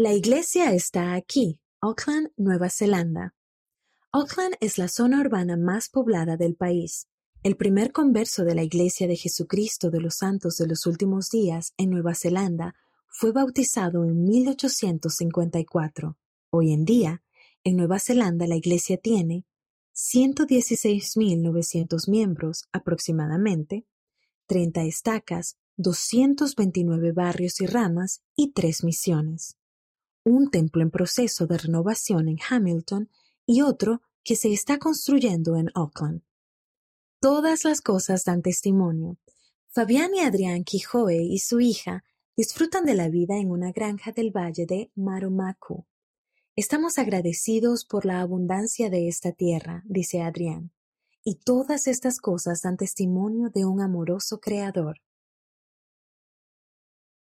La iglesia está aquí, Auckland, Nueva Zelanda. Auckland es la zona urbana más poblada del país. El primer converso de la Iglesia de Jesucristo de los Santos de los Últimos Días en Nueva Zelanda fue bautizado en 1854. Hoy en día, en Nueva Zelanda la Iglesia tiene 116.900 miembros aproximadamente, 30 estacas, 229 barrios y ramas y tres misiones. Un templo en proceso de renovación en Hamilton y otro que se está construyendo en Auckland. Todas las cosas dan testimonio. Fabián y Adrián Quijoe y su hija disfrutan de la vida en una granja del valle de Marumaku. Estamos agradecidos por la abundancia de esta tierra, dice Adrián, y todas estas cosas dan testimonio de un amoroso Creador.